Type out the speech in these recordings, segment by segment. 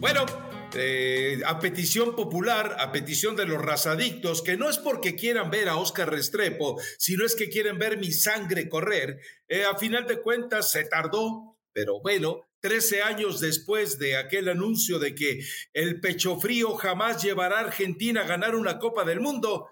Bueno, eh, a petición popular, a petición de los razadictos, que no es porque quieran ver a Oscar Restrepo, sino es que quieren ver mi sangre correr, eh, a final de cuentas se tardó, pero bueno, 13 años después de aquel anuncio de que el pecho frío jamás llevará a Argentina a ganar una Copa del Mundo,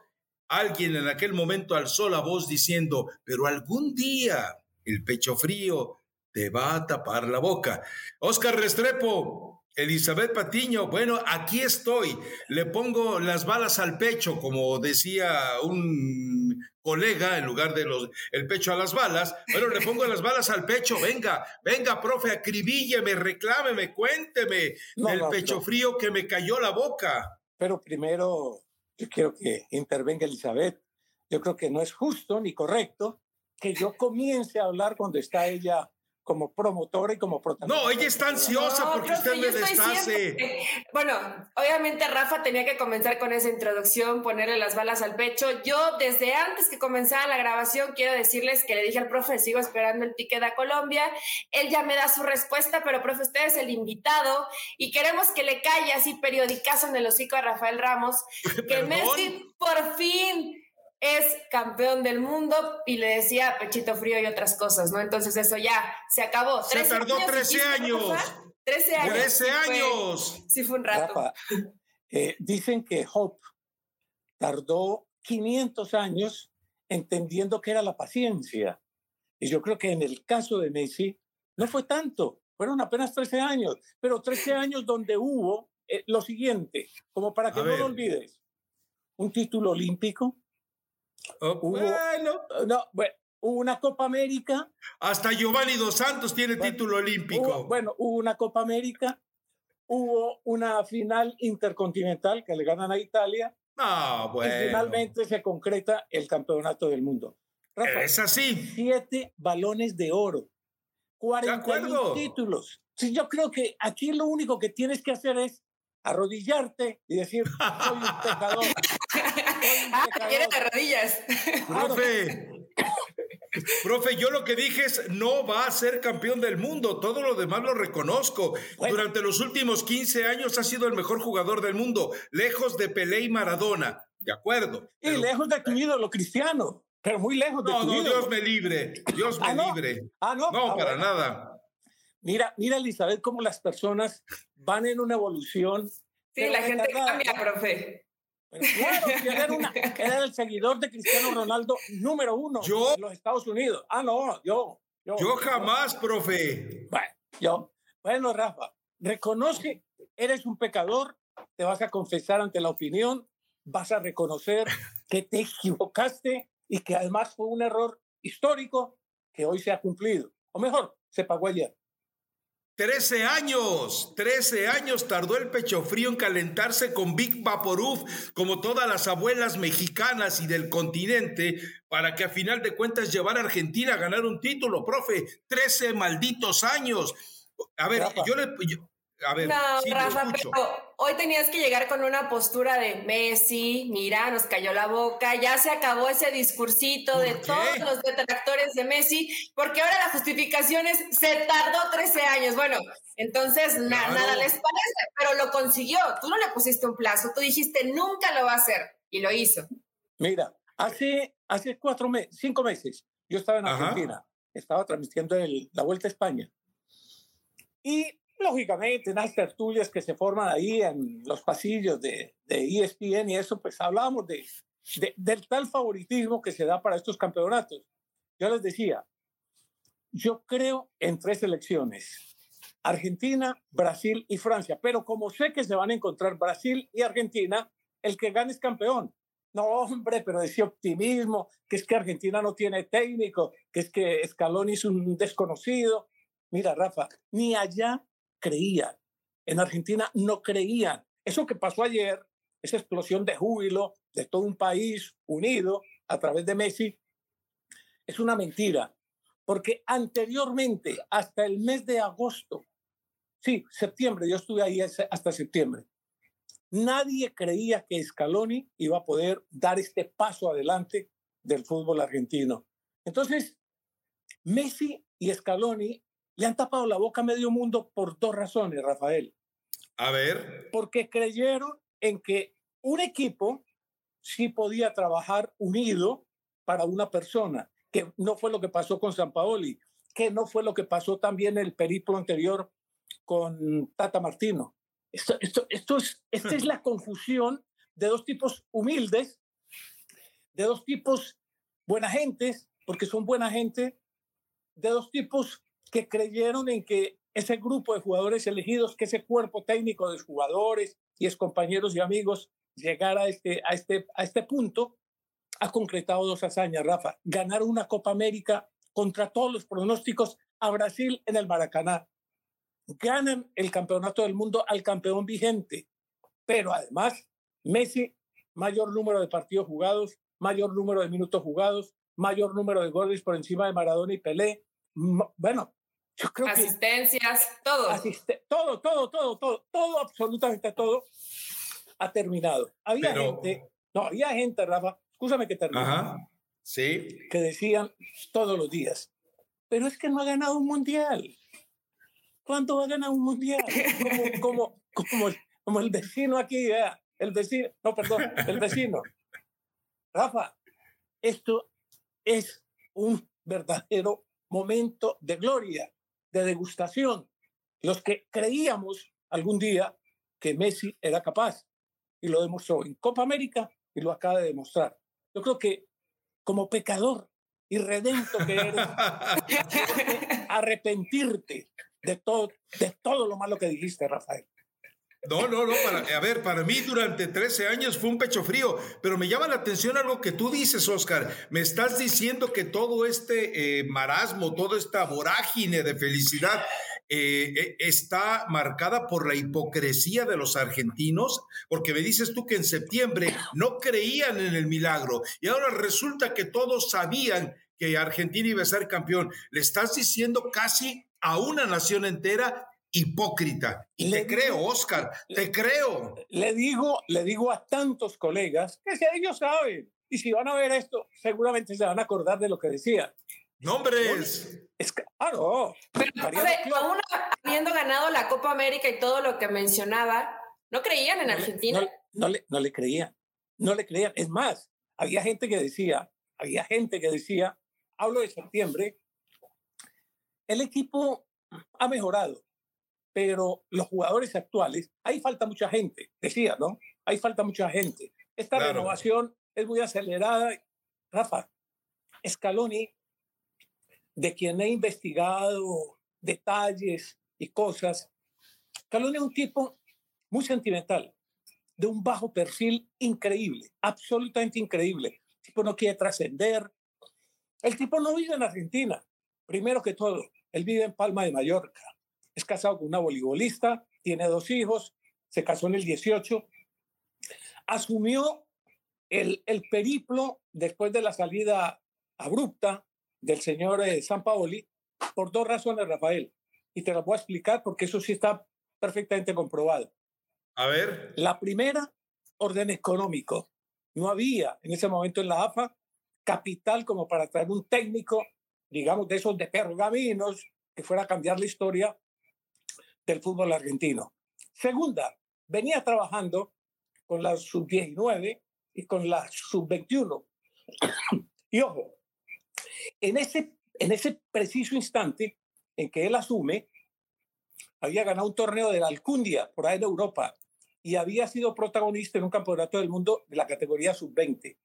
alguien en aquel momento alzó la voz diciendo, pero algún día el pecho frío te va a tapar la boca. Oscar Restrepo, Elizabeth Patiño, bueno, aquí estoy. Le pongo las balas al pecho, como decía un colega, en lugar de los, el pecho a las balas. Bueno, le pongo las balas al pecho. Venga, venga, profe, acribílleme, reclámeme, cuénteme el pecho frío que me cayó la boca. Pero primero, yo quiero que intervenga Elizabeth. Yo creo que no es justo ni correcto que yo comience a hablar cuando está ella como promotora y como protagonista. No, ella está ansiosa porque usted me deshace. Bueno, obviamente Rafa tenía que comenzar con esa introducción, ponerle las balas al pecho. Yo desde antes que comenzara la grabación quiero decirles que le dije al profe, sigo esperando el ticket a Colombia. Él ya me da su respuesta, pero profe, usted es el invitado y queremos que le calle así periodicazo en el hocico a Rafael Ramos, que Messi por fin es campeón del mundo y le decía pechito frío y otras cosas, ¿no? Entonces eso ya se acabó. Se tardó 13 años. 13 años. 13 años. Sí fue, un rato. Eh, dicen que Hope tardó 500 años entendiendo que era la paciencia. Y yo creo que en el caso de Messi no fue tanto, fueron apenas 13 años, pero 13 años donde hubo eh, lo siguiente, como para que no lo olvides, un título olímpico, Oh, hubo, bueno. No, bueno, hubo una Copa América. Hasta Giovanni Dos Santos tiene título olímpico. bueno, hubo una Copa América, hubo una final intercontinental que le ganan a Italia. Ah, bueno. Y finalmente se concreta el campeonato del mundo. es así. Siete balones de oro, 40 títulos. Sí, yo creo que aquí lo único que tienes que hacer es arrodillarte y decir, soy un pecador. ah, quieres de rodillas. Profe, profe, yo lo que dije es, no va a ser campeón del mundo, todo lo demás lo reconozco. Durante los últimos 15 años ha sido el mejor jugador del mundo, lejos de Pelé y Maradona, ¿de acuerdo? Y lejos de tu ídolo cristiano, pero muy lejos de no, tu no, ídolo. Dios me libre, Dios me ah, no. libre. Ah, no, no ah, para bueno. nada. Mira, mira, Elizabeth, cómo las personas van en una evolución. Sí, la gente cambia, profe. Pero claro, era, una, era, el seguidor de Cristiano Ronaldo número uno ¿Yo? en los Estados Unidos. Ah, no, yo. Yo, yo jamás, yo. profe. Bueno, yo. Bueno, Rafa, reconoce, eres un pecador, te vas a confesar ante la opinión, vas a reconocer que te equivocaste y que además fue un error histórico que hoy se ha cumplido. O mejor, se pagó ayer. 13 años, 13 años tardó el pecho frío en calentarse con Big Vaporuf, como todas las abuelas mexicanas y del continente, para que a final de cuentas llevara a Argentina a ganar un título, profe. 13 malditos años. A ver, Rafa. yo le. Yo, a ver, no, sí, Rafa, pero hoy tenías que llegar con una postura de Messi, mira, nos cayó la boca, ya se acabó ese discursito de qué? todos los detractores de Messi, porque ahora la justificación es, se tardó 13 años. Bueno, entonces na nada les parece, pero lo consiguió. Tú no le pusiste un plazo, tú dijiste nunca lo va a hacer y lo hizo. Mira, hace, hace cuatro meses, cinco meses, yo estaba en Ajá. Argentina, estaba transmitiendo el- la Vuelta a España. Y lógicamente, en las tertulias que se forman ahí en los pasillos de, de ESPN y eso, pues hablamos de, de- del tal favoritismo que se da para estos campeonatos. Yo les decía, yo creo en tres elecciones. Argentina, Brasil y Francia. Pero como sé que se van a encontrar Brasil y Argentina, el que gane es campeón. No, hombre, pero ese optimismo, que es que Argentina no tiene técnico, que es que Scaloni es un desconocido. Mira, Rafa, ni allá creían. En Argentina no creían. Eso que pasó ayer, esa explosión de júbilo de todo un país unido a través de Messi, es una mentira. Porque anteriormente, hasta el mes de agosto, sí, septiembre, yo estuve ahí hasta septiembre, nadie creía que Scaloni iba a poder dar este paso adelante del fútbol argentino. Entonces, Messi y Scaloni le han tapado la boca a medio mundo por dos razones, Rafael. A ver. Porque creyeron en que un equipo sí podía trabajar unido para una persona, que no fue lo que pasó con San Paoli, que no fue lo que pasó también el periplo anterior con Tata Martino. Esto, esto, esto es, esta es la confusión de dos tipos humildes, de dos tipos buena gentes, porque son buena gente, de dos tipos que creyeron en que ese grupo de jugadores elegidos, que ese cuerpo técnico de jugadores y es compañeros y amigos llegara a este, a este, a este punto, ha concretado dos hazañas, Rafa. Ganar una Copa América contra todos los pronósticos a Brasil en el Maracaná. Ganan el campeonato del mundo al campeón vigente, pero además Messi, mayor número de partidos jugados, mayor número de minutos jugados, mayor número de goles por encima de Maradona y Pelé. Bueno, yo creo Asistencias, todo. todo, todo, todo, todo, todo, absolutamente todo ha terminado. Había gente, no, había gente, Rafa, escúchame que termine. Sí. Que decían todos los días, pero es que no ha ganado un mundial. ¿Cuánto va a ganar un mundial? Como, como, como, como el vecino aquí, el vecino, no, perdón, el vecino. Rafa, esto es un verdadero momento de gloria, de degustación. Los que creíamos algún día que Messi era capaz y lo demostró en Copa América y lo acaba de demostrar. Yo creo que como pecador y redento que eres, arrepentirte de todo, de todo lo malo que dijiste, Rafael. No, no, no, a ver, para mí durante 13 años fue un pecho frío, pero me llama la atención algo que tú dices, Oscar. Me estás diciendo que todo este eh, marasmo, toda esta vorágine de felicidad eh, eh, está marcada por la hipocresía de los argentinos, porque me dices tú que en septiembre no creían en el milagro y ahora resulta que todos sabían que Argentina iba a ser campeón. Le estás diciendo casi a una nación entera hipócrita. Y le creo, Oscar, te creo. Le digo, le digo a tantos colegas que si ellos saben y si van a ver esto, seguramente se van a acordar de lo que decía. Nombres. Es claro. Pero, aún habiendo ganado la Copa América y todo lo que mencionaba, ¿no creían en Argentina? No, le, no le creían. No le creían. Es más, había gente que decía, había gente que decía, hablo de septiembre, el equipo ha mejorado pero los jugadores actuales, ahí falta mucha gente, decía, ¿no? Ahí falta mucha gente. Esta renovación es muy acelerada. Rafa, Scaloni, de quien he investigado detalles y cosas, Scaloni es un tipo muy sentimental, de un bajo perfil increíble, absolutamente increíble. El tipo no quiere trascender. El tipo no vive en Argentina, primero que todo. Él vive en Palma de Mallorca es casado con una voleibolista, tiene dos hijos, se casó en el 18, asumió el, el periplo después de la salida abrupta del señor eh, San Paoli por dos razones, Rafael. Y te las voy a explicar porque eso sí está perfectamente comprobado. A ver. La primera, orden económico. No había en ese momento en la AFA capital como para traer un técnico, digamos, de esos de pergaminos, que fuera a cambiar la historia del fútbol argentino. Segunda, venía trabajando con la sub-19 y con la sub-21. y ojo, en ese, en ese preciso instante en que él asume, había ganado un torneo de la Alcundia por ahí en Europa y había sido protagonista en un campeonato del mundo de la categoría sub-20.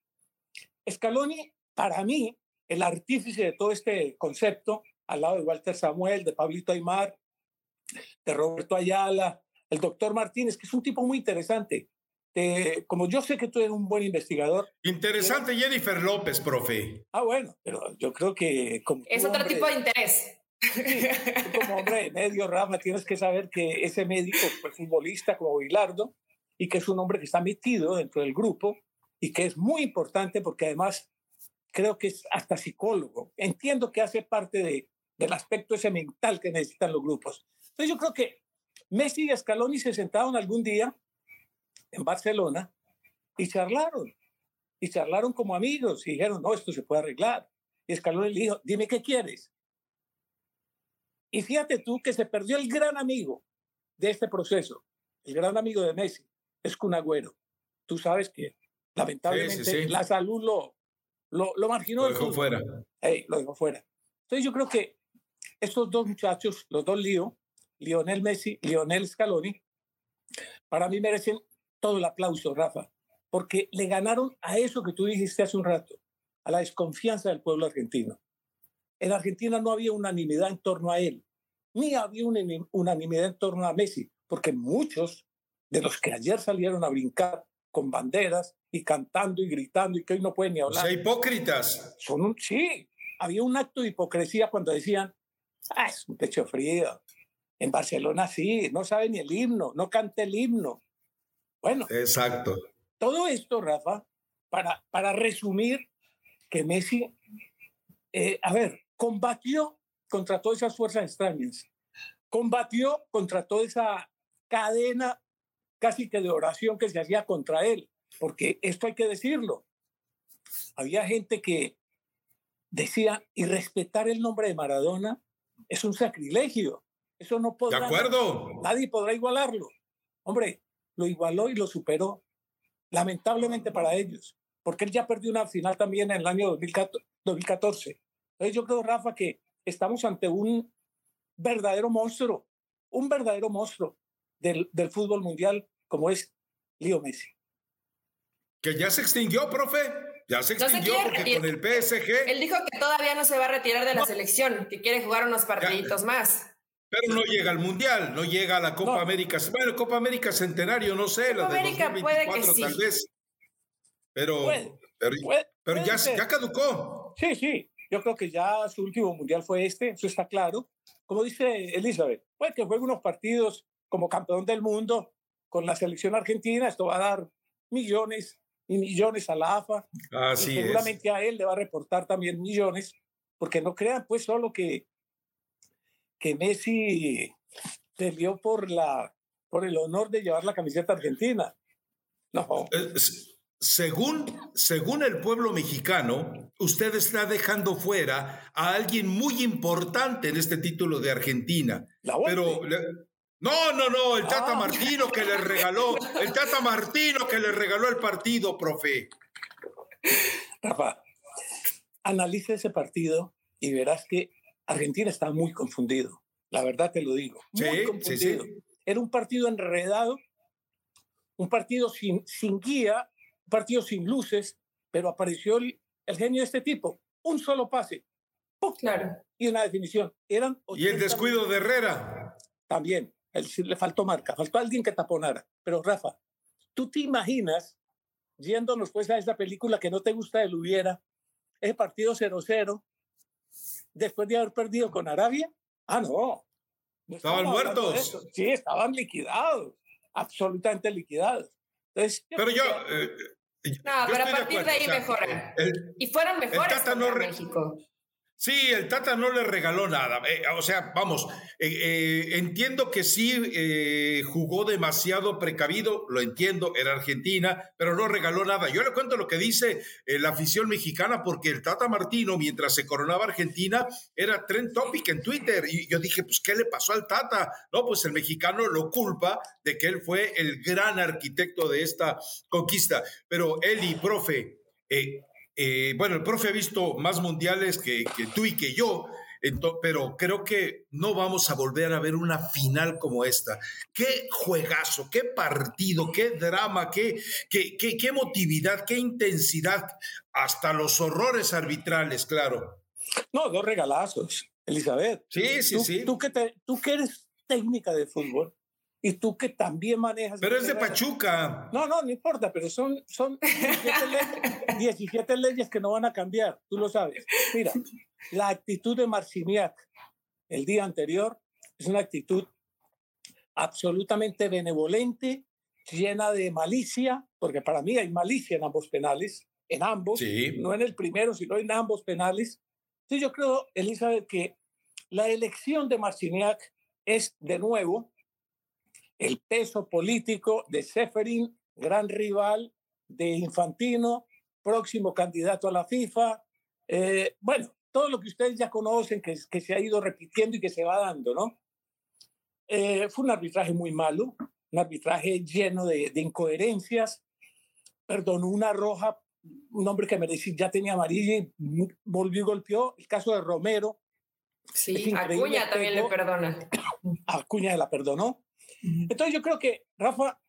Scaloni, para mí, el artífice de todo este concepto, al lado de Walter Samuel, de Pablito Aymar, de Roberto Ayala, el doctor Martínez, que es un tipo muy interesante. como yo sé que tú eres un buen investigador. Interesante Jennifer López, profe. Ah, bueno, pero yo creo que... Como es otro tipo de interés. como hombre de medio, Rafa, tienes que saber que ese médico fue futbolista como Bilardo y que es un hombre que está metido dentro del grupo y que es muy importante porque además creo que es hasta psicólogo. Entiendo que hace parte de, del aspecto ese mental que necesitan los grupos. Entonces yo creo que Messi y Scaloni se sentaron algún día en Barcelona y charlaron. Y charlaron como amigos y dijeron, no, esto se puede arreglar. Y Scaloni le dijo, dime qué quieres. Y fíjate tú que se perdió el gran amigo de este proceso, el gran amigo de Messi, es Kun Agüero. Tú sabes que lamentablemente la salud lo, lo, lo marginó. Lo dejó fuera. lo dejó fuera. Entonces yo creo que estos dos muchachos, los dos Lío, Lionel Messi, Lionel Scaloni, para mí merecen todo el aplauso, Rafa, porque le ganaron a eso que tú dijiste hace un rato, a la desconfianza del pueblo argentino. En Argentina no había unanimidad en torno a él, ni había una unanimidad en torno a Messi, porque muchos de los que ayer salieron a brincar con banderas y cantando y gritando y que hoy no pueden ni hablar. O sea, hipócritas. Son un, sí, había un acto de hipocresía cuando decían, ah, es un pecho frío. En Barcelona sí, no sabe ni el himno, no canta el himno. Bueno. Exacto. Todo esto, Rafa, para, para resumir, que Messi, eh, a ver, combatió contra todas esas fuerzas extrañas, combatió contra toda esa cadena casi que de oración que se hacía contra él, porque esto hay que decirlo. Había gente que decía, y respetar el nombre de Maradona es un sacrilegio. Eso no podrá. De acuerdo. Nadie podrá igualarlo. Hombre, lo igualó y lo superó. Lamentablemente para ellos, porque él ya perdió una final también en el año 2014. Entonces yo creo, Rafa, que estamos ante un verdadero monstruo, un verdadero monstruo del, del fútbol mundial como es Leo Messi. Que ya se extinguió, profe. Ya se extinguió porque con el PSG. Él dijo que todavía no se va a retirar de la selección, que quiere jugar unos partiditos más. Pero no llega al Mundial, no llega a la Copa América. Bueno, Copa América Centenario, no sé, la de América 2024 puede que tal vez. Pero, pero, ya, ya caducó. Sí, sí. Yo creo que ya su último Mundial fue este, eso está claro. Como dice Elizabeth, puede que juegue unos partidos como campeón del mundo con la selección argentina, esto va a dar millones y millones a la AFA. Así y seguramente a él le va a reportar también millones, porque no crean pues solo que, que Messi peleó por, la, por el honor de llevar la camiseta argentina. No. Según, según el pueblo mexicano, usted está dejando fuera a alguien muy importante en este título de Argentina. pero no, no, no, el Tata ah. Martino que le regaló, el Tata Martino que le regaló el partido, profe. Rafa, analice ese partido y verás que Argentina está muy confundido. La verdad te lo digo. Muy confundido. Era un partido enredado, un partido sin, sin guía, un partido sin luces, pero apareció el, genio de este tipo. Un solo pase. Claro. Y una definición. Eran y el descuido de Herrera. También le faltó marca, faltó alguien que taponara. Pero Rafa, ¿tú te imaginas, yéndonos pues a esa película que no te gusta el hubiera, ese partido 0-0, después de haber perdido con Arabia? Ah, no. estaban muertos. Sí, estaban liquidados, absolutamente liquidados. Entonces, pero yo... Eh, no, pero a partir de, ahí mejoran. y fueron mejores contra México. Sí, el Tata no le regaló nada. Eh, o sea, vamos, eh, eh, entiendo que sí jugó demasiado precavido, lo entiendo, era Argentina, pero no regaló nada. Yo le cuento lo que dice la afición mexicana, porque el Tata Martino, mientras se coronaba Argentina, era trend topic en Twitter. Y yo dije, pues, ¿qué le pasó al Tata? No, pues el mexicano lo culpa de que él fue el gran arquitecto de esta conquista. Pero Eli, profe, eh, bueno, el profe ha visto más mundiales que, tú y que yo, pero creo que no vamos a volver a ver una final como esta. Qué juegazo, qué partido, qué drama, qué, qué, qué, qué motividad, qué intensidad, hasta los horrores arbitrales, claro. No, dos regalazos, Elizabeth. Sí, sí, sí. Tú que, tú que eres técnica de fútbol, y tú que también manejas. Pero es de Pachuca. No, no, no importa, pero son, son 17, leyes, que no van a cambiar, tú lo sabes. Mira, la actitud de Marciniak el día anterior es una actitud absolutamente benevolente, llena de malicia, porque para mí hay malicia en ambos penales, en ambos, no en el primero, sino en ambos penales. Entonces yo creo, Elizabeth, que la elección de Marciniak es de nuevo el peso político de Seferin, gran rival de Infantino, próximo candidato a la FIFA. Eh, bueno, todo lo que ustedes ya conocen, que, que, se ha ido repitiendo y que se va dando, ¿no? Eh, fue un arbitraje muy malo, un arbitraje lleno de, incoherencias, perdonó una roja, un hombre que merecía, ya tenía amarilla y volvió y golpeó, el caso de Romero. Sí, Acuña también le perdona. Acuña la perdonó. Entonces yo creo que, Rafa,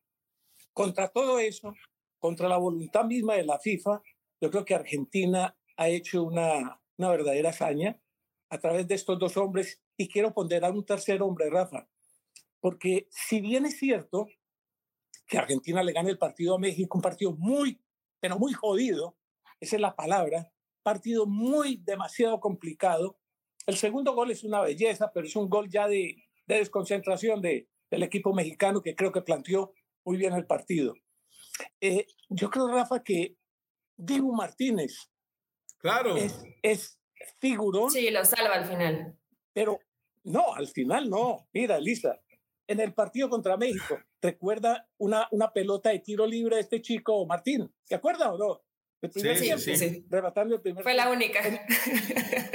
contra todo eso, contra la voluntad misma de la FIFA, yo creo que Argentina ha hecho una, una verdadera hazaña a través de estos dos hombres y quiero ponderar un tercer hombre, Rafa, porque si bien es cierto que Argentina le gane el partido a México, un partido muy, pero muy jodido, esa es la palabra, partido muy demasiado complicado. El segundo gol es una belleza, pero es un gol ya de, de desconcentración de, del equipo mexicano que creo que planteó muy bien el partido. Eh, yo creo, Rafa, que Diego Martínez claro. es, es figurón. Sí, lo salva al final. Pero no, al final no. Mira, Lisa, en el partido contra México, recuerda una, una pelota de tiro libre de este chico Martín. ¿Se acuerda o no? El primer sí, tiempo, sí, rematando el primer Fue la única.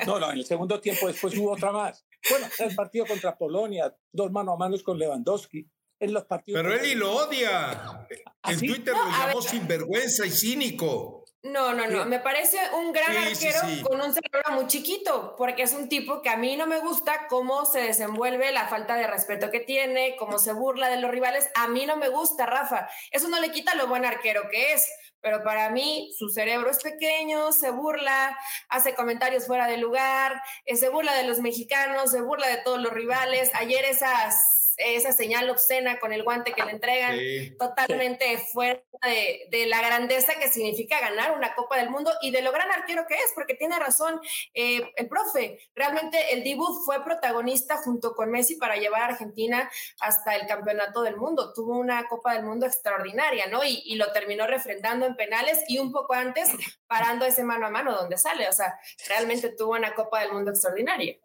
No, no, en el segundo tiempo después hubo otra más. Bueno, el partido contra Polonia, dos mano a manos con Lewandowski. En los partidos Pero él y lo odia. ¿Ah, en Twitter lo llamó sinvergüenza y cínico. No, no, no. Me parece un gran arquero con un cerebro muy chiquito, porque es un tipo que a mí no me gusta cómo se desenvuelve, la falta de respeto que tiene, cómo se burla de los rivales. A mí no me gusta, Rafa. Eso no le quita lo buen arquero que es. Pero para mí, su cerebro es pequeño, se burla, hace comentarios fuera de lugar, eh, se burla de los mexicanos, se burla de todos los rivales. Ayer esas esa señal obscena con el guante que le entregan, totalmente fuera de, la grandeza que significa ganar una Copa del Mundo y de lo gran arquero que es, porque tiene razón eh, el profe. Realmente el Dibu fue protagonista junto con Messi para llevar a Argentina hasta el campeonato del mundo. Tuvo una Copa del Mundo extraordinaria, ¿no? Y, y lo terminó refrendando en penales y un poco antes parando ese mano a mano donde sale. O sea, realmente tuvo una Copa del Mundo extraordinaria.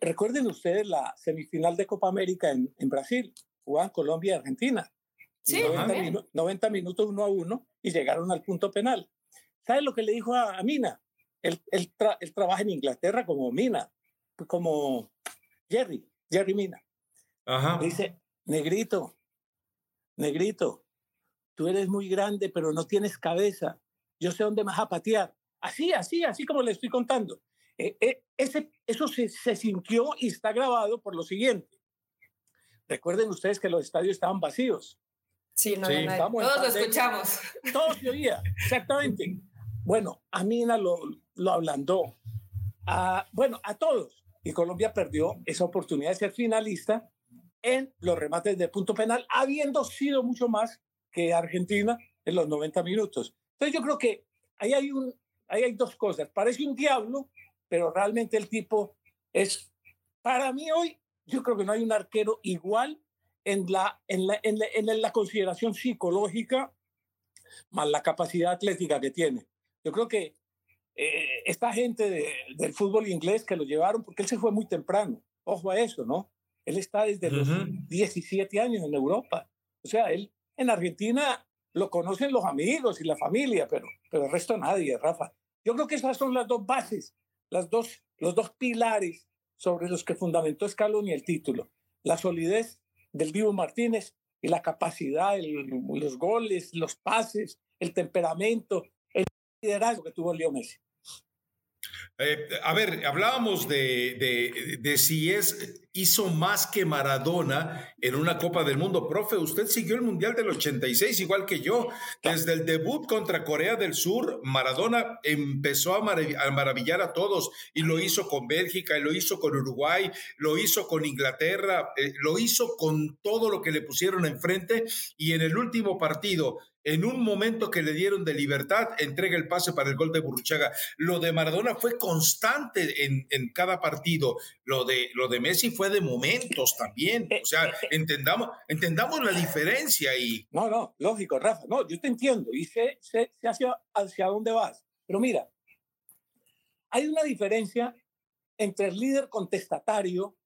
Recuerden ustedes la semifinal de Copa América en, en Brasil, jugaban Colombia y Argentina. Sí, 90, minutos uno a uno y llegaron al punto penal. ¿Sabes lo que le dijo a, Mina? Él, él, trabaja en Inglaterra como Mina, como Jerry, Jerry Mina. Dice, negrito, negrito, tú eres muy grande, pero no tienes cabeza. Yo sé dónde vas a patear. Así, así, así como le estoy contando. Eh, eh, ese, eso se, se, sintió y está grabado por lo siguiente. Recuerden ustedes que los estadios estaban vacíos. Sí, no, todos lo escuchamos. Todos se oía, exactamente. Bueno, a Mina lo, lo ablandó. A, bueno, a todos. Y Colombia perdió esa oportunidad de ser finalista en los remates de punto penal, habiendo sido mucho más que Argentina en los 90 minutos. Entonces yo creo que ahí hay, un, ahí hay dos cosas. Parece un diablo, pero realmente el tipo es, para mí hoy, yo creo que no hay un arquero igual en la, en la, en la, consideración psicológica más la capacidad atlética que tiene. Yo creo que eh, esta gente del fútbol inglés que lo llevaron, porque él se fue muy temprano, ojo a eso, ¿no? Él está desde los 17 años en Europa. O sea, él en Argentina lo conocen los amigos y la familia, pero, pero el resto nadie, Rafa. Yo creo que esas son las dos bases las dos, los dos pilares sobre los que fundamentó Scaloni el título. La solidez del Divo Martínez y la capacidad, los goles, los pases, el temperamento, el liderazgo que tuvo Leo Messi. Eh, a ver, hablábamos de, de, si es, hizo más que Maradona en una Copa del Mundo. Profe, usted siguió el Mundial del 86 igual que yo. Desde el debut contra Corea del Sur, Maradona empezó a, maravillar a todos y lo hizo con Bélgica, y lo hizo con Uruguay, lo hizo con Inglaterra, eh, lo hizo con todo lo que le pusieron enfrente y en el último partido en un momento que le dieron de libertad, entrega el pase para el gol de Burruchaga. Lo de Maradona fue constante en, en, cada partido. Lo de, lo de Messi fue de momentos también. O sea, entendamos, entendamos la diferencia ahí. No, no, lógico, Rafa. No, yo te entiendo y sé, sé, hacia, hacia dónde vas. Pero mira, hay una diferencia entre el líder contestatario,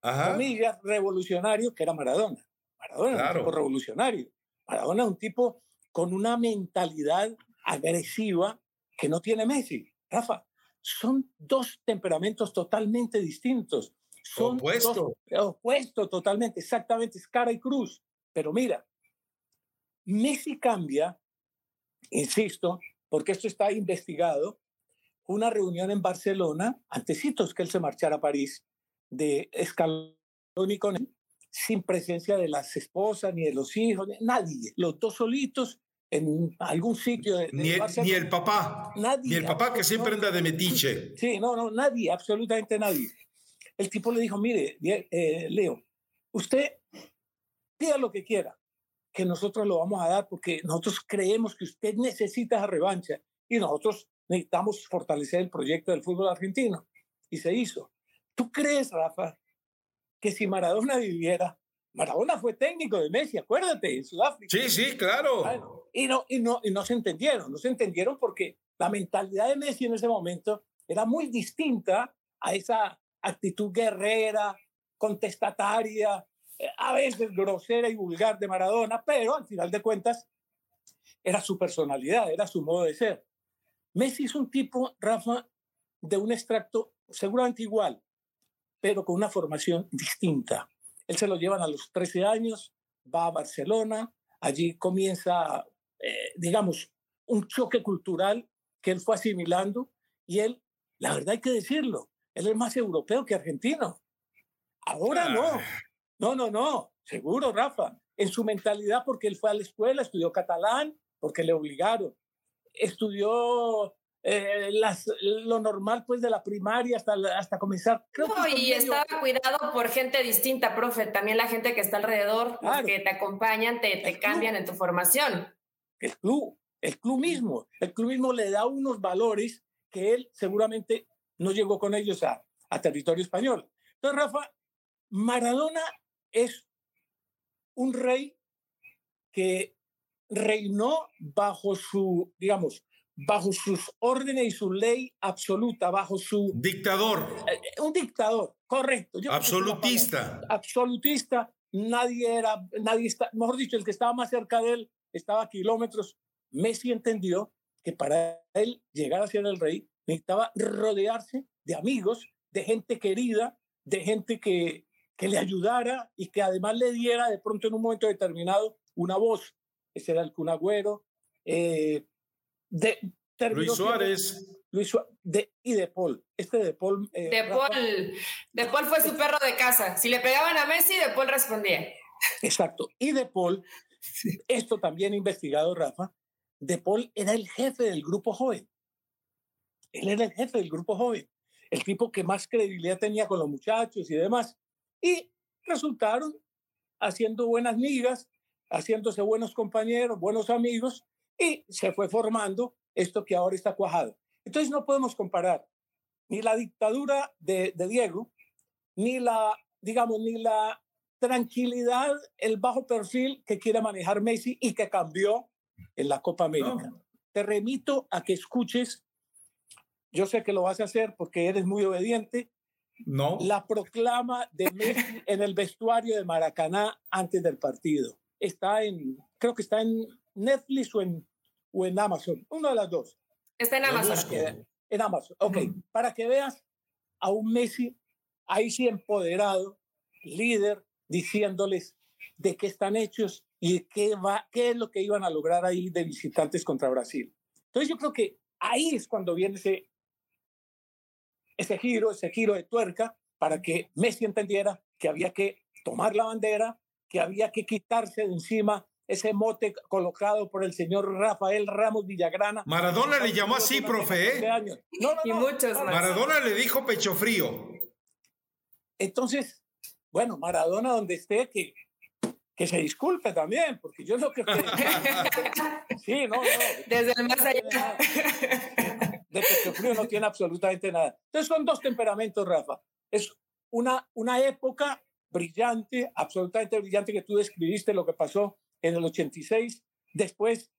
comillas, revolucionario, que era Maradona. Maradona era un tipo revolucionario. Maradona es un tipo con una mentalidad agresiva que no tiene Messi. Rafa, son dos temperamentos totalmente distintos. Son opuesto. opuesto totalmente, exactamente, es cara y cruz. Pero mira, Messi cambia, insisto, porque esto está investigado, una reunión en Barcelona, antecitos que él se marchara a París, de Scaloni con él, sin presencia de las esposas, ni de los hijos, nadie, los dos solitos en algún sitio. De, ni, el, ni, el, papá. Nadie. Ni el papá que siempre anda de metiche. Sí, no, no, nadie, absolutamente nadie. El tipo le dijo, mire, eh, Leo, usted pida lo que quiera, que nosotros lo vamos a dar porque nosotros creemos que usted necesita esa revancha y nosotros necesitamos fortalecer el proyecto del fútbol argentino. Y se hizo. ¿Tú crees, Rafa, que si Maradona viviera, Maradona fue técnico de Messi, acuérdate, en Sudáfrica. Sí, sí, claro. y, no, y, no, y no se entendieron, no se entendieron porque la mentalidad de Messi en ese momento era muy distinta a esa actitud guerrera, contestataria, eh, a veces grosera y vulgar de Maradona, pero al final de cuentas era su personalidad, era su modo de ser. Messi es un tipo, Rafa, de un extracto seguramente igual, pero con una formación distinta. Él se lo llevan a los 13 años, va a Barcelona, allí comienza, eh, digamos, un choque cultural que él fue asimilando y él, la verdad hay que decirlo, él es más europeo que argentino. Ahora no, ah. no, no, no, seguro, Rafa, en su mentalidad porque él fue a la escuela, estudió catalán, porque le obligaron, estudió eh, las, lo normal pues de la primaria hasta, hasta comenzar. no, y estaba cuidado por gente distinta, profe, también la gente que está alrededor, que te acompañan, te, te cambian en tu formación. El club, el club mismo, el club mismo le da unos valores que él seguramente no llegó con ellos a, a territorio español. Entonces, Rafa, Maradona es un rey que reinó bajo su, digamos, bajo sus órdenes y su ley absoluta, bajo su... Dictador. Eh, eh, un dictador, correcto. absolutista. Absolutista. Nadie era, nadie está, mejor dicho, el que estaba más cerca de él estaba a kilómetros. Messi entendió que para él llegar a ser el rey necesitaba rodearse de amigos, de gente querida, de gente que, que le ayudara y que además le diera de pronto en un momento determinado una voz. Ese era el Cunagüero. Eh, de, Luis Suárez. Luis de, y de Paul. Este de Paul. Eh, de, Paul de Paul fue su perro de casa. Si le pegaban a Messi, de Paul respondía. Exacto. Y de Paul, esto también investigado, Rafa, de Paul era el jefe del grupo joven. Él era el jefe del grupo joven. El tipo que más credibilidad tenía con los muchachos y demás. Y resultaron haciendo buenas migas, haciéndose buenos compañeros, buenos amigos, y se fue formando esto que ahora está cuajado. Entonces no podemos comparar ni la dictadura de, Diego, ni la, digamos, ni la tranquilidad, el bajo perfil que quiere manejar Messi y que cambió en la Copa América. Te remito a que escuches, yo sé que lo vas a hacer porque eres muy obediente, no. la proclama de Messi en el vestuario de Maracaná antes del partido. Está en, creo que está en Netflix o en o en Amazon, una de las dos. Está en Amazon. en Amazon, ok. Para que veas a un Messi ahí sí empoderado, líder, diciéndoles de qué están hechos y qué, va, qué es lo que iban a lograr ahí de visitantes contra Brasil. Entonces yo creo que ahí es cuando viene ese, ese giro, ese giro de tuerca para que Messi entendiera que había que tomar la bandera, que había que quitarse de encima ese mote colocado por el señor Rafael Ramos Villagrana. Maradona le llamó así, profe. ¿eh? No, no, y muchos Maradona le dijo pecho frío. Entonces, bueno, Maradona donde esté, que, que se disculpe también, porque yo lo que... sí, no, no. Desde el más allá. De pecho frío no tiene absolutamente nada. Entonces son dos temperamentos, Rafa. Es una, una época brillante, absolutamente brillante que tú describiste lo que pasó en el 86. Después,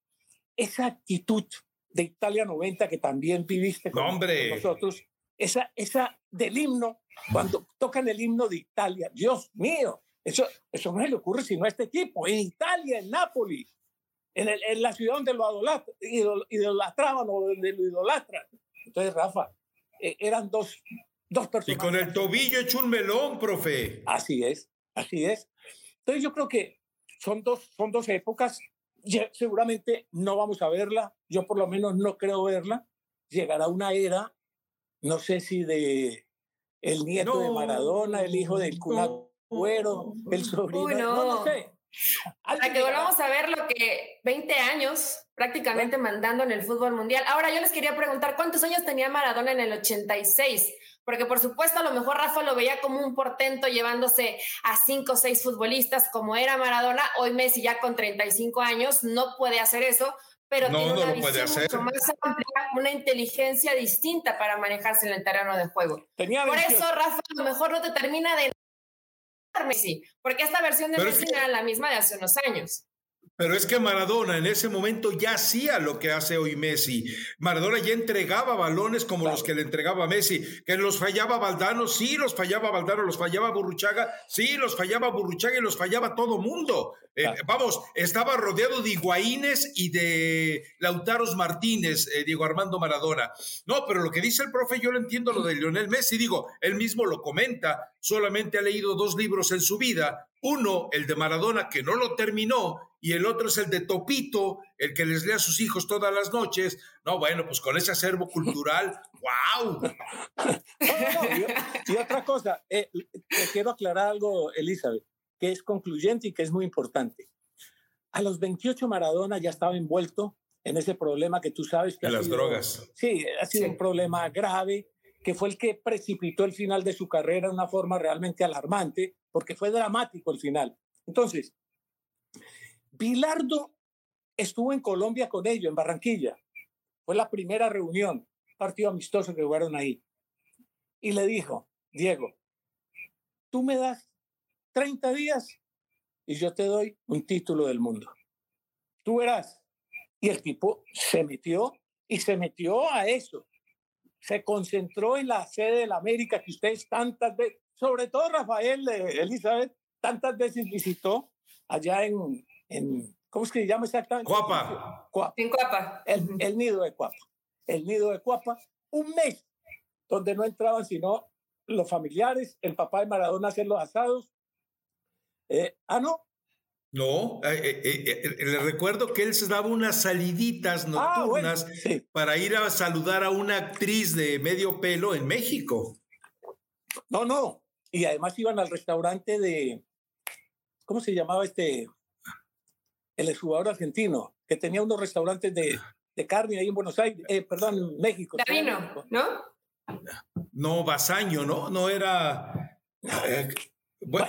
esa actitud de Italia 90 que también viviste con, nosotros, esa, esa del himno, cuando tocan el himno de Italia, Dios mío, eso, eso no se le ocurre sino a este equipo, en Italia, en Nápoles, en, el, en la ciudad donde lo idolatraban o donde lo idolatran. Entonces, Rafa, eh, eran dos, dos personas. Y con el tobillo hecho un melón, profe. Así es, así es. Entonces yo creo que son dos, son dos épocas. seguramente no vamos a verla. Yo por lo menos no creo verla. Llegará una era, no sé si de el nieto de Maradona, el hijo del Cunagüero, el sobrino, no, no sé. Para que volvamos a ver lo que 20 años prácticamente mandando en el fútbol mundial. Ahora yo les quería preguntar, ¿cuántos años tenía Maradona en el 86? Porque por supuesto a lo mejor Rafa lo veía como un portento llevándose a cinco o seis futbolistas como era Maradona. Hoy Messi ya con 35 años no puede hacer eso, pero tiene una visión mucho más amplia, una inteligencia distinta para manejarse en el terreno de juego. por eso Rafa a lo mejor no te termina de Messi, porque esta versión de Messi era la misma de hace unos años. Pero es que Maradona en ese momento ya hacía lo que hace hoy Messi. Maradona ya entregaba balones como los que le entregaba Messi. Que los fallaba Valdano, sí, los fallaba Valdano, los fallaba Burruchaga, sí, los fallaba Burruchaga y los fallaba todo mundo. Eh, vamos, estaba rodeado de Higuaínes y de Lautaros Martínez, eh, Diego Armando Maradona. No, pero lo que dice el profe, yo lo entiendo lo de Lionel Messi. Digo, él mismo lo comenta, solamente ha leído dos libros en su vida. Uno, el de Maradona, que no lo terminó, y el otro es el de Topito, el que les lee a sus hijos todas las noches. No, bueno, pues con ese acervo cultural, ¡wow! y, otra cosa, eh, quiero aclarar algo, Elizabeth, que es concluyente y que es muy importante. A los 28 Maradona ya estaba envuelto en ese problema que tú sabes que... De las drogas. Sí, ha sido un problema grave que fue el que precipitó el final de su carrera de una forma realmente alarmante, porque fue dramático el final. Entonces, Bilardo estuvo en Colombia con ellos, en Barranquilla. Fue la primera reunión, partido amistoso que jugaron ahí. Y le dijo, Diego, tú me das 30 días y yo te doy un título del mundo. Tú verás. Y el tipo se metió y se metió a eso. Se concentró en la sede de la América que ustedes tantas veces, sobre todo Rafael, eh, Elizabeth, tantas veces visitó allá en, en, ¿cómo es que se llama exactamente? Cuapa. En Cuapa. El, nido de Cuapa. El nido de Cuapa. Un mes donde no entraban sino los familiares, el papá de Maradona hacer los asados. Eh, ah, no. No, eh, eh, le recuerdo que él se daba unas saliditas ah, nocturnas para ir a saludar a una actriz de medio pelo en México. No, no. Y además iban al restaurante de, ¿cómo se llamaba este? El jugador argentino, que tenía unos restaurantes de, de carne ahí en Buenos Aires, eh, perdón, México. Davino, ¿no? No, Basaño, ¿no? No era... Eh, bueno,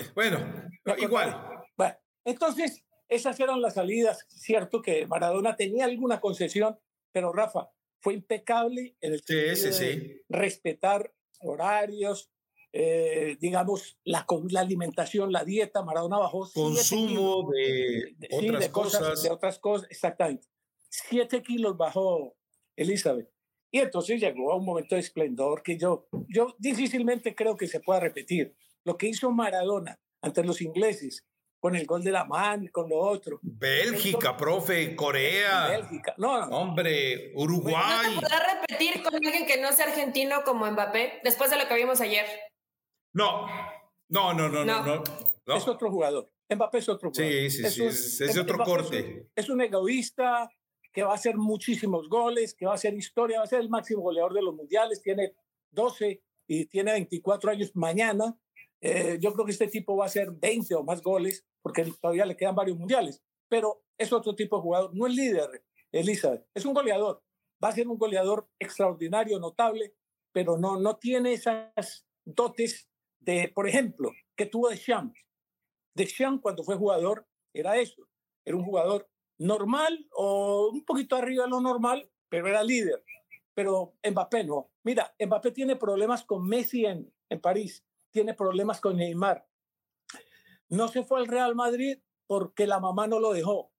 igual. Bueno, entonces, esas eran las salidas. Cierto que Maradona tenía alguna concesión, pero Rafa fue impecable en el sí, sí, respetar horarios, eh, digamos, la, la alimentación, la dieta, Maradona bajó. Consumo de, otras cosas. De otras cosas, exactamente. Siete kilos bajó Elizabeth. Y entonces llegó a un momento de esplendor que yo, yo difícilmente creo que se pueda repetir. Lo que hizo Maradona ante los ingleses, con el gol de la mano, con lo otro. Bélgica, profe, Corea. Bélgica, no, Hombre, Uruguay. ¿No se podrá repetir con alguien que no sea argentino como Mbappé después de lo que vimos ayer? No, no, no, no, no. no, Es otro jugador. Mbappé es otro jugador. Sí, sí, sí, es, de otro corte. Es un, egoísta que va a hacer muchísimos goles, que va a hacer historia, va a ser el máximo goleador de los mundiales, tiene 12 y tiene 24 años mañana. Eh, yo creo que este tipo va a hacer 20 o más goles, porque todavía le quedan varios mundiales, pero es otro tipo de jugador, no es líder, Elizabeth, es un goleador, va a ser un goleador extraordinario, notable, pero no, no tiene esas dotes de, por ejemplo, que tuvo de Deschamps cuando fue jugador era eso, era un jugador normal o un poquito arriba de lo normal, pero era líder. Pero Mbappé no. Mira, Mbappé tiene problemas con Messi en, en París, tiene problemas con Neymar. No se fue al Real Madrid porque la mamá no lo dejó.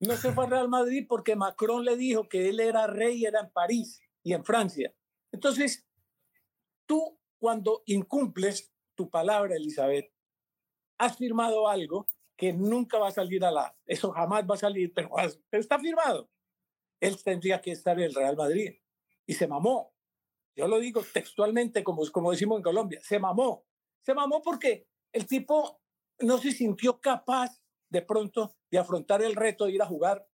No se fue al Real Madrid porque Macron le dijo que él era rey, era en París y en Francia. Entonces, tú cuando incumples tu palabra, Elizabeth, has firmado algo que nunca va a salir a la... Eso jamás va a salir, pero, está firmado. Él tendría que estar en el Real Madrid. Y se mamó. Yo lo digo textualmente, como, como decimos en Colombia, se mamó. Se mamó porque el tipo no se sintió capaz de pronto de afrontar el reto de ir a jugar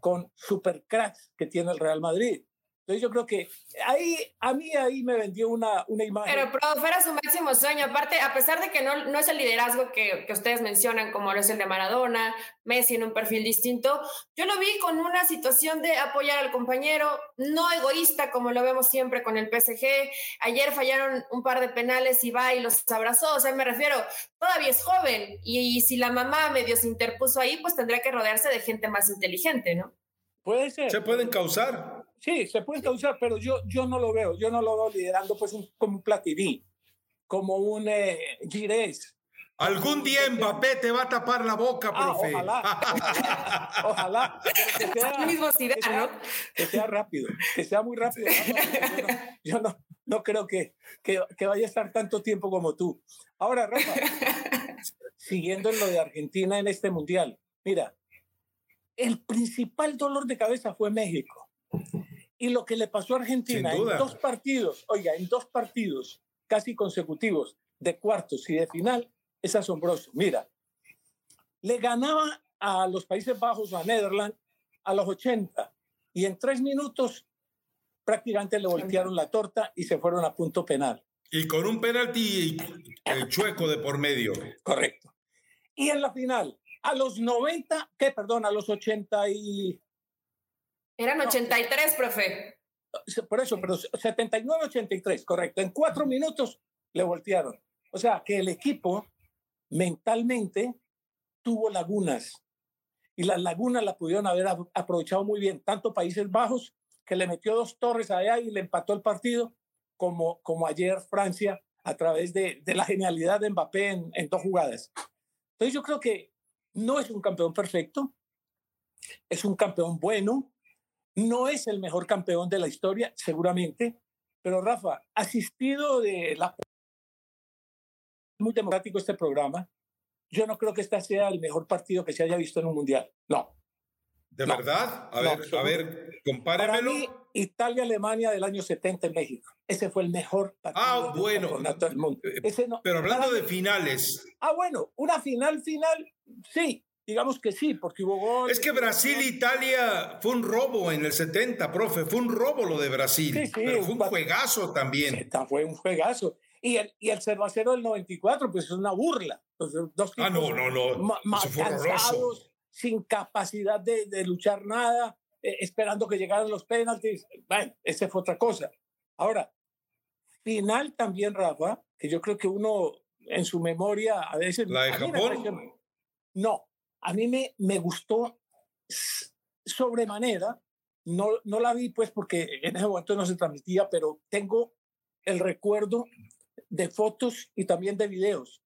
con supercracks que tiene el Real Madrid. Entonces yo creo que ahí, a mí ahí me vendió una, una imagen. Pero, profe, era su máximo sueño. Aparte, a pesar de que no, no es el liderazgo que, que, ustedes mencionan, como lo es el de Maradona, Messi en un perfil distinto, yo lo vi con una situación de apoyar al compañero, no egoísta, como lo vemos siempre con el PSG. Ayer fallaron un par de penales y va y los abrazó. O sea, me refiero, todavía es joven y, y si la mamá medio se interpuso ahí, pues tendría que rodearse de gente más inteligente, ¿no? Puede ser. Se pueden causar. Sí, se puede causar, pero yo, yo no lo veo. Yo no lo veo liderando pues un, como un Platini, como un eh, Gires. Algún día Mbappé te va a tapar la boca, Ah, profe. ojalá, ojalá, que sea, El mismo Zidane, que sea- ¿no? que sea rápido, que sea muy rápido. Rafa, Yo no, yo no, no creo que, que, que vaya a estar tanto tiempo como tú. Ahora, Rafa, siguiendo en lo de Argentina en este mundial, mira, el principal dolor de cabeza fue México. Y lo que le pasó a Argentina en dos partidos, oiga, en dos partidos casi consecutivos de cuartos y de final, es asombroso. Mira, le ganaba a los Países Bajos a Netherlands a los 80 y en tres minutos prácticamente le voltearon la torta y se fueron a punto penal. Y con un penalti el chueco de por medio. Correcto. Y en la final, a los 90, ¿qué? Perdón, a los 80 y... Eran 83, profe. Por eso, pero 79-83, correcto. En cuatro minutos le voltearon. O sea, que el equipo mentalmente tuvo lagunas. Y las lagunas la pudieron haber ap- aprovechado muy bien. Tanto Países Bajos, que le metió dos torres allá y le empató el partido, como, como ayer Francia, a través de, de la genialidad de Mbappé en, en dos jugadas. Entonces yo creo que no es un campeón perfecto, es un campeón bueno, no es el mejor campeón de la historia, seguramente, pero Rafa, asistido de la... Muy democrático este programa, yo no creo que este sea el mejor partido que se haya visto en un mundial. No. ¿De No. verdad? A No, ver, a seguro. ver, Para compáremelo. mí, Italia-Alemania del año 70 en México. Ese fue el mejor partido Ah, bueno. del mundo. Eh, Ese no- Pero hablando de mí- finales, Ah, bueno, una final, final, sí, digamos que sí, porque hubo gol. es que Brasil-Italia fue un robo en el 70, profe. Fue un robo lo de Brasil. Sí, sí, pero fue un un- juegazo también. Fue un juegazo. Y el, y el 0 a 0 del 94, pues es una burla. Los dos Ah, no, no, no. horroroso. cansados, sin capacidad de, de luchar nada, eh, esperando que llegaran los penaltis. Bueno, esa fue otra cosa. Ahora, final también, Rafa, que yo creo que uno en su memoria a veces... ¿La de Japón? no, a mí me, me gustó sobremanera. No, no la vi pues porque en ese momento no se transmitía, pero tengo el recuerdo de fotos y también de videos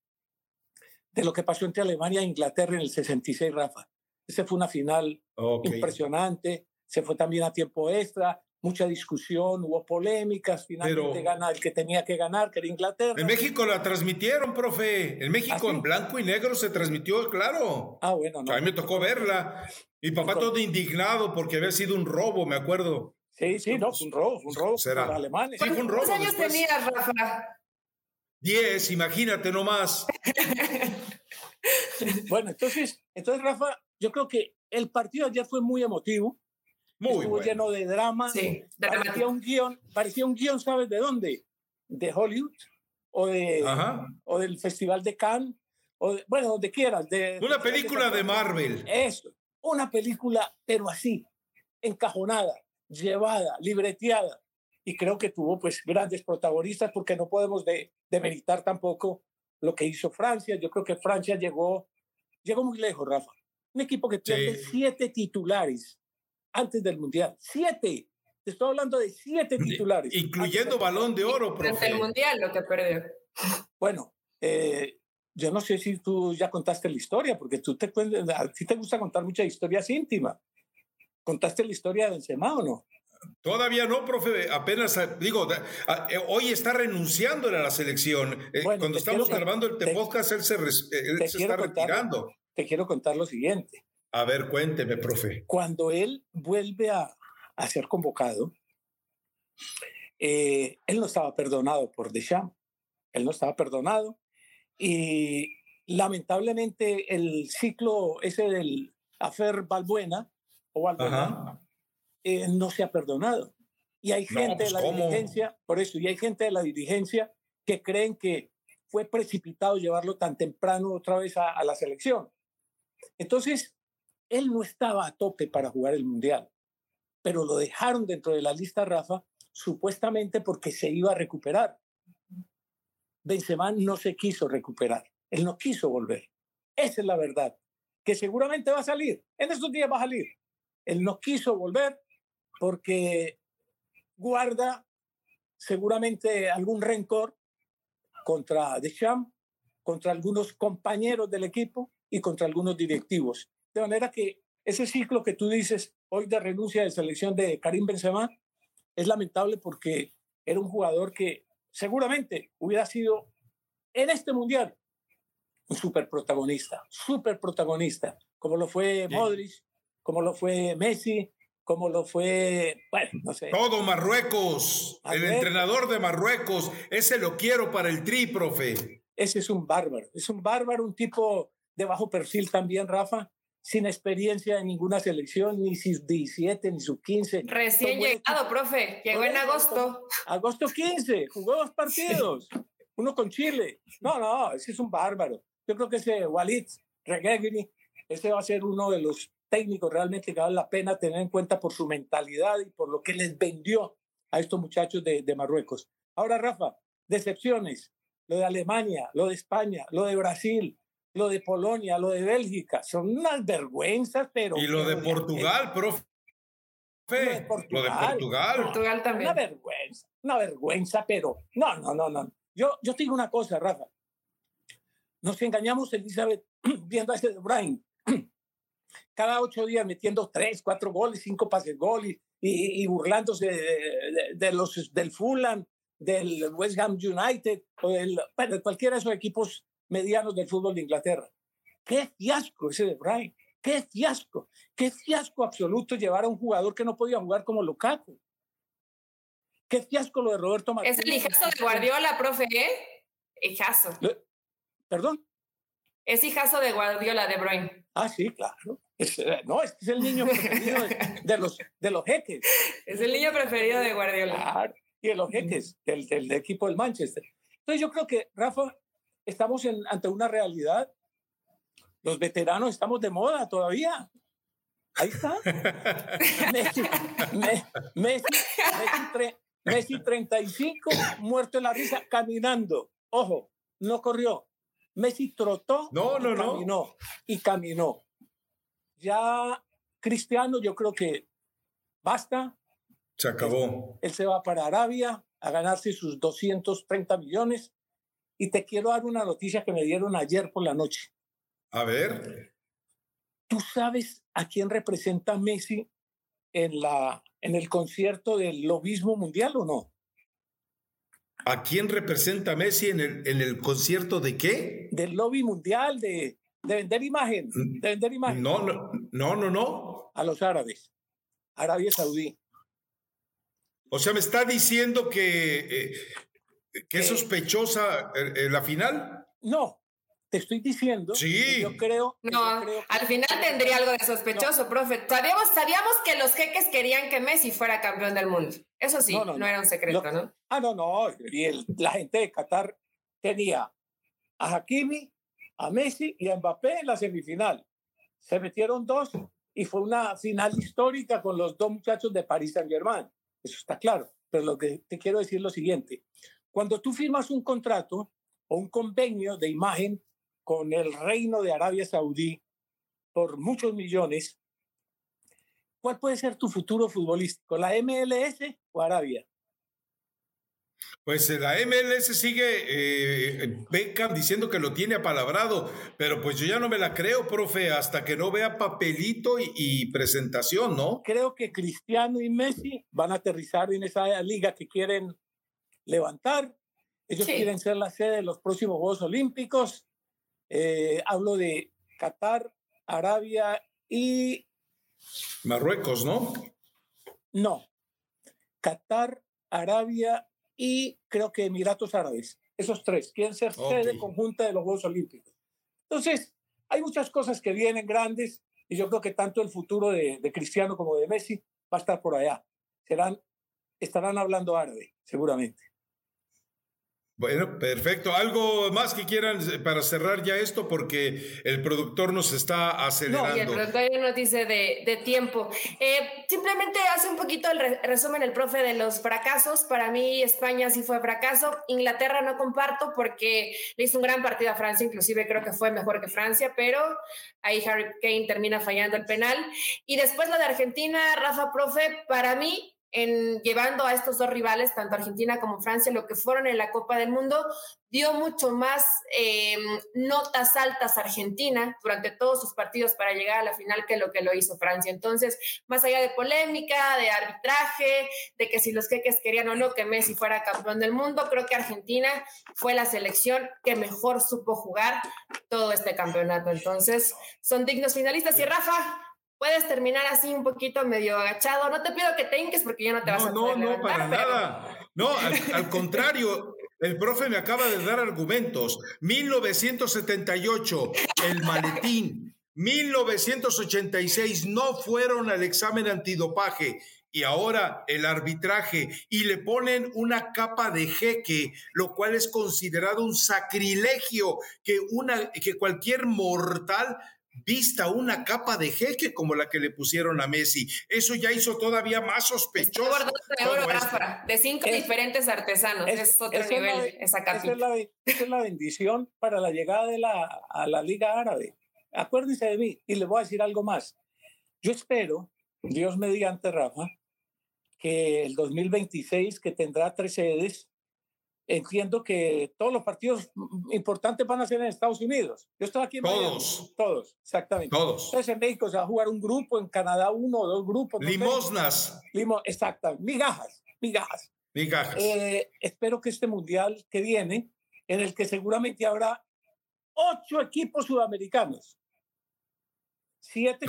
de lo que pasó entre Alemania e Inglaterra en el 66, Rafa. Esa fue una final Ok. impresionante, se fue también a tiempo extra, mucha discusión, hubo polémicas, finalmente Pero- gana el que tenía que ganar, que era Inglaterra. En México la transmitieron, profe. En México ¿Ah, sí? en blanco y negro se transmitió, claro. Ah, bueno, no. A mí me tocó verla. Mi papá Tocó. todo indignado porque había sido un robo, me acuerdo. Sí, sí, no, fue un robo, fue un robo Será. alemanes. Sí, fue un robo. ¿Cuántos años después. tenías, Rafa? Diez, imagínate nomás. Bueno, entonces, entonces, Rafa, yo creo que el partido ayer fue muy emotivo, Muy estuvo bueno. lleno de drama, Sí, parecía un guion, parecía un guion, ¿sabes de dónde? De Hollywood o de Ajá. o del Festival de Cannes o de- bueno, donde quieras, de Una película de Francisco. Marvel. Eso, una película, pero así, encajonada, llevada, libreteada. Y creo que tuvo pues grandes protagonistas porque no podemos de, demeritar tampoco lo que hizo Francia. Yo creo que Francia llegó, llegó muy lejos, Rafa. Un equipo que pierde Sí. siete titulares antes del Mundial. Siete. Te estoy hablando de siete titulares. Incluyendo balón de oro, Durante profe. el Mundial lo que perdió. Bueno, eh, yo no sé si tú ya contaste la historia, porque tú te cuentas, a ti te gusta contar muchas historias íntimas. ¿Contaste la historia de Benzema o no? Todavía no, profe. Apenas, eh, digo, eh, hoy está renunciando a la selección. Eh, Bueno, Cuando te estamos quiero- grabando el te- podcast, él se, él te se está contar- retirando. Te quiero contar lo siguiente. A ver, cuénteme, profe. Cuando él vuelve a, a ser convocado, eh, él no estaba perdonado por Deschamps. Él no estaba perdonado. Y, lamentablemente el ciclo ese del afer Balbuena o Balbuena eh, no se ha perdonado. Y hay gente de pues, la dirigencia, por eso, y hay gente de la dirigencia que creen que fue precipitado llevarlo tan temprano otra vez a, a la selección. Entonces, él no estaba a tope para jugar el Mundial, pero lo dejaron dentro de la lista Rafa supuestamente porque se iba a recuperar. Benzema no se quiso recuperar, él no quiso volver. Esa es la verdad, que seguramente va a salir, en estos días va a salir. Él no quiso volver porque guarda seguramente algún rencor contra Deschamps, contra algunos compañeros del equipo y contra algunos directivos. De manera que ese ciclo que tú dices hoy de renuncia de selección de Karim Benzema es lamentable porque era un jugador que seguramente hubiera sido en este mundial un super protagonista, super protagonista, como lo fue Modric, como lo fue Messi, como lo fue, bueno, no sé. Todo Marruecos, el entrenador de Marruecos, ese lo quiero para el tri, profe. Ese es un bárbaro, es un bárbaro, un tipo de bajo perfil también, Rafa, sin experiencia en ninguna selección, ni sus 17, ni sus 15. Recién llegado, profe, llegó en agosto. Agosto 15, jugó dos partidos, uno con Chile. No, no, ese es un bárbaro. Yo creo que ese Walid Reguegui, ese va a ser uno de los técnicos realmente que vale la pena tener en cuenta por su mentalidad y por lo que les vendió a estos muchachos de, de Marruecos. Ahora, Rafa, decepciones. Lo de Alemania, lo de España, lo de Brasil, lo de Polonia, lo de Bélgica, son unas vergüenzas, pero... Y lo de Portugal, profe. Lo de Portugal. Portugal. también. Una vergüenza, una vergüenza, pero no, no, no, no. Yo, yo te digo una cosa, Rafa. Nos engañamos, Elizabeth, viendo a ese de Brian. Cada ocho días metiendo tres, cuatro goles, cinco pases goles y, burlándose de, los, del Fulham, del West Ham United o del, bueno, cualquiera de esos equipos medianos del fútbol de Inglaterra. Qué fiasco ese de Brian, qué fiasco, qué fiasco absoluto llevar a un jugador que no podía jugar como Lukaku. Qué fiasco lo de Roberto Martínez. Es el hijazo de Guardiola, profe, ¿eh? Hijazo. ¿Perdón? Es hijazo de Guardiola, de Brian. Ah, sí, claro. Eh, no, es, es el niño preferido de, los, de los jeques. Es el niño preferido de Guardiola. Claro, y de los jeques, del, del equipo del Manchester. Entonces yo creo que, Rafa, estamos en, ante una realidad. Los veteranos estamos de moda todavía. Ahí está. Messi, Messi, Messi, 35, muerto en la risa, caminando. Ojo, no corrió. Messi trotó no, no, y caminó. Y caminó. Ya Cristiano, yo creo que basta. Se acabó. Él se va para Arabia a ganarse sus 230 millones y te quiero dar una noticia que me dieron ayer por la noche. A ver. ¿Tú sabes a quién representa Messi en, la, en el concierto del lobismo mundial o no? ¿A quién representa Messi en el, en el concierto de qué? Del lobby mundial, de, de vender imagen. Mm, de vender imagen. No, no, no, no, no. A los árabes. Arabia Saudí. O sea, me está diciendo que eh, ¿Qué es sospechosa eh, eh, la final? No, te estoy diciendo. Sí. Yo creo. No, al final tendría algo de sospechoso, profe. Sabíamos, sabíamos que los jeques querían que Messi fuera campeón del mundo. Eso sí, no, era un secreto, ¿no? Ah, no, no. Y la gente de Qatar tenía a Hakimi, a Messi y a Mbappé en la semifinal. Se metieron dos y fue una final histórica con los dos muchachos de París Saint Germain. Eso está claro. Pero lo que te quiero decir es lo siguiente. Cuando tú firmas un contrato o un convenio de imagen con el reino de Arabia Saudí por muchos millones, ¿cuál puede ser tu futuro futbolístico? ¿La MLS o Arabia? Pues eh, la MLS sigue eh, Beckham diciendo que lo tiene apalabrado, pero pues yo ya no me la creo, profe, hasta que no vea papelito y, y, presentación, ¿no? Creo que Cristiano y Messi van a aterrizar en esa liga que quieren levantar. Ellos quieren ser la sede de los próximos Juegos Olímpicos. Eh, hablo de Qatar, Arabia y... Marruecos, ¿no? No. Qatar, Arabia y creo que Emiratos Árabes. Esos tres quieren ser sede conjunta de los Juegos Olímpicos. Entonces, hay muchas cosas que vienen grandes y yo creo que tanto el futuro de, de Cristiano como de Messi va a estar por allá. Serán, estarán hablando árabe, seguramente. Bueno, perfecto. ¿Algo más que quieran para cerrar ya esto? Porque el productor nos está acelerando. No, y el productor nos dice de, de tiempo. Eh, simplemente hace un poquito el resumen el profe de los fracasos. Para mí España sí fue fracaso. Inglaterra no comparto porque le hizo un gran partido a Francia, inclusive creo que fue mejor que Francia, pero ahí Harry Kane termina fallando el penal. Y después lo de Argentina, Rafa, profe, para mí en llevando a estos dos rivales, tanto Argentina como Francia, lo que fueron en la Copa del Mundo, dio mucho más em, notas altas a Argentina durante todos sus partidos para llegar a la final que lo que lo hizo Francia. Entonces, más allá de polémica, de arbitraje, de que si los queques querían o no que Messi fuera campeón del mundo, creo que Argentina fue la selección que mejor supo jugar todo este campeonato. Entonces, son dignos finalistas. Y Rafa, puedes terminar así un poquito medio agachado. No te pido que te hinques porque ya no te vas a poder No, no, para nada. No, al, contrario, el profe me acaba de dar argumentos. 1978, el maletín. 1986 no fueron al examen antidopaje y ahora el arbitraje y le ponen una capa de jeque, lo cual es considerado un sacrilegio que una que cualquier mortal vista una capa de jeque como la que le pusieron a Messi. Eso ya hizo todavía más sospechoso. de oro, de cinco diferentes artesanos. Es, otro nivel esa esa es, la, es la bendición para la llegada de la, a la Liga Árabe. Acuérdense de mí y les voy a decir algo más. Yo espero, Dios mediante Rafa, que el 2026, que tendrá tres sedes, entiendo que todos los partidos importantes van a ser en Estados Unidos. Yo estoy aquí en Todos. Todos, exactamente. Todos. Entonces en México se va a jugar un grupo, en Canadá uno o dos grupos. Limosnas. Limo, exactamente. Migajas, migajas. Migajas. Eh, espero que este mundial que viene, en el que seguramente habrá ocho equipos sudamericanos. Siete.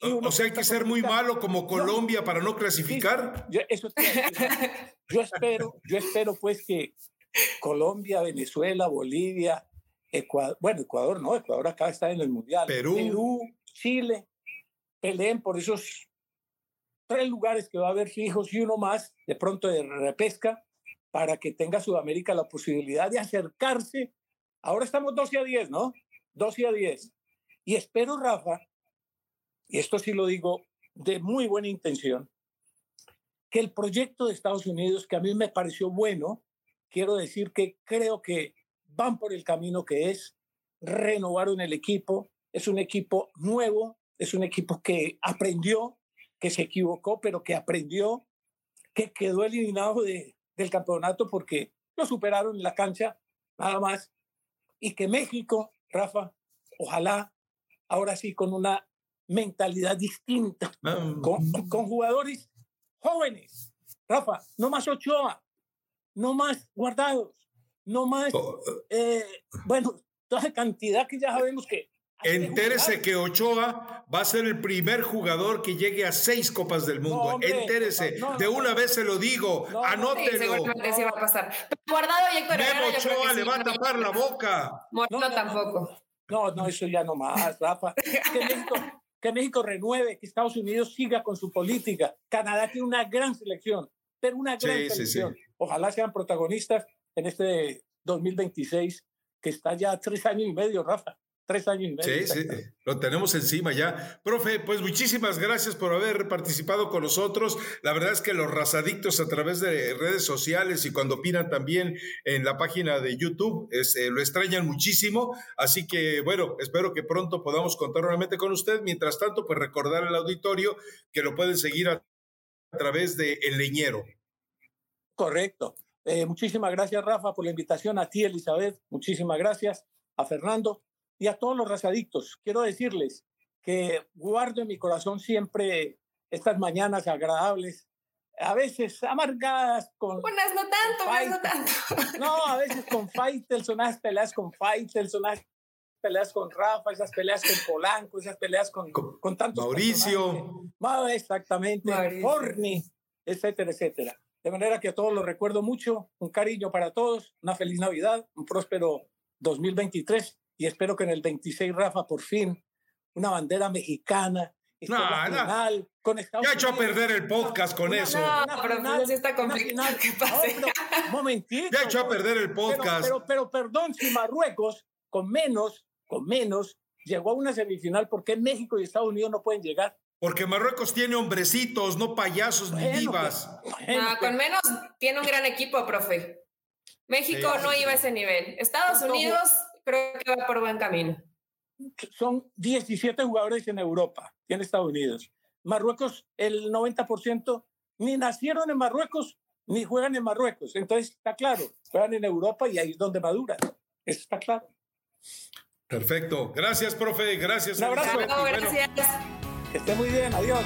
O sea, hay que ser muy malo como Colombia para no clasificar. eso yo espero, yo espero pues que Colombia, Venezuela, Bolivia, Ecuador, bueno, Ecuador no, Ecuador acá está en el Mundial. Perú. Chile, peleen por esos tres lugares que va a haber fijos y uno más de pronto de repesca para que tenga Sudamérica la posibilidad de acercarse. Ahora estamos 12 a 10, ¿no? 12 a 10. Y espero, Rafa, y esto sí lo digo de muy buena intención, que el proyecto de Estados Unidos, que a mí me pareció bueno, quiero decir que creo que van por el camino que es, renovaron el equipo, es un equipo nuevo, es un equipo que aprendió, que se equivocó, pero que aprendió, que quedó eliminado de, del campeonato porque lo superaron en la cancha, nada más, y que México, Rafa, ojalá ahora sí con una mentalidad distinta, ah. con, con jugadores jóvenes. Rafa, no más Ochoa, no más guardados, no más, oh, eh, bueno, toda esa cantidad que ya sabemos que... Entérese que Ochoa va a ser el primer jugador que llegue a seis Copas del Mundo. Entérese, de una vez se lo digo, anótelo. Sí, va a pasar. Guardado y Héctor Memo Ochoa le va a tapar la boca. No, tampoco. No, no, eso ya no más, Rafa. que México renueve, que Estados Unidos siga con su política. Canadá tiene una gran selección, pero una gran selección. Ojalá sean protagonistas en este 2026, que está ya tres años y medio, Rafa tres años y medio. Sí, sí, lo tenemos encima ya. Profe, pues muchísimas gracias por haber participado con nosotros. La verdad es que los razadictos a través de redes sociales y cuando opinan también en la página de YouTube eh, lo extrañan muchísimo. Así que, bueno, espero que pronto podamos contar nuevamente con usted. Mientras tanto, pues recordar al auditorio que lo pueden seguir a, través de El Leñero. Correcto. Eh, muchísimas gracias, Rafa, por la invitación. A ti, Elizabeth, muchísimas gracias. A Fernando, y a todos los razadictos. Quiero decirles que guardo en mi corazón siempre estas mañanas agradables, a veces amargadas con... Unas no tanto, unas no tanto. No, a veces con Faitelson, unas peleas con Faitelson, unas peleas con Rafa, esas peleas con Polanco, esas peleas con, con, tantos... Mauricio. Exactamente, Forni, etcétera, etcétera. De manera que a todos los recuerdo mucho, un cariño para todos, una feliz Navidad, un próspero 2023 y espero que en el 26, Rafa, por fin, una bandera mexicana. No, no. con Estados ya echó a perder el podcast con eso. No, pero final, sí está complicado. ¿Qué pasa? un momentito. Ya echó a perder el podcast. Pero, pero, perdón, si Marruecos con menos, con menos, llegó a una semifinal, ¿por qué México y Estados Unidos no pueden llegar? Porque Marruecos tiene hombrecitos, no payasos ni divas. no, con menos tiene un gran equipo, profe. México no iba a ese nivel. Estados Unidos creo que va por buen camino. Son 17 jugadores en Europa, tiene Estados Unidos. Marruecos, el 90% ni nacieron en Marruecos ni juegan en Marruecos. Entonces está claro, juegan en Europa y ahí es donde maduran. Eso está claro. Perfecto. Gracias, profe. Gracias. Un abrazo. gracias. Que esté muy bien. Adiós.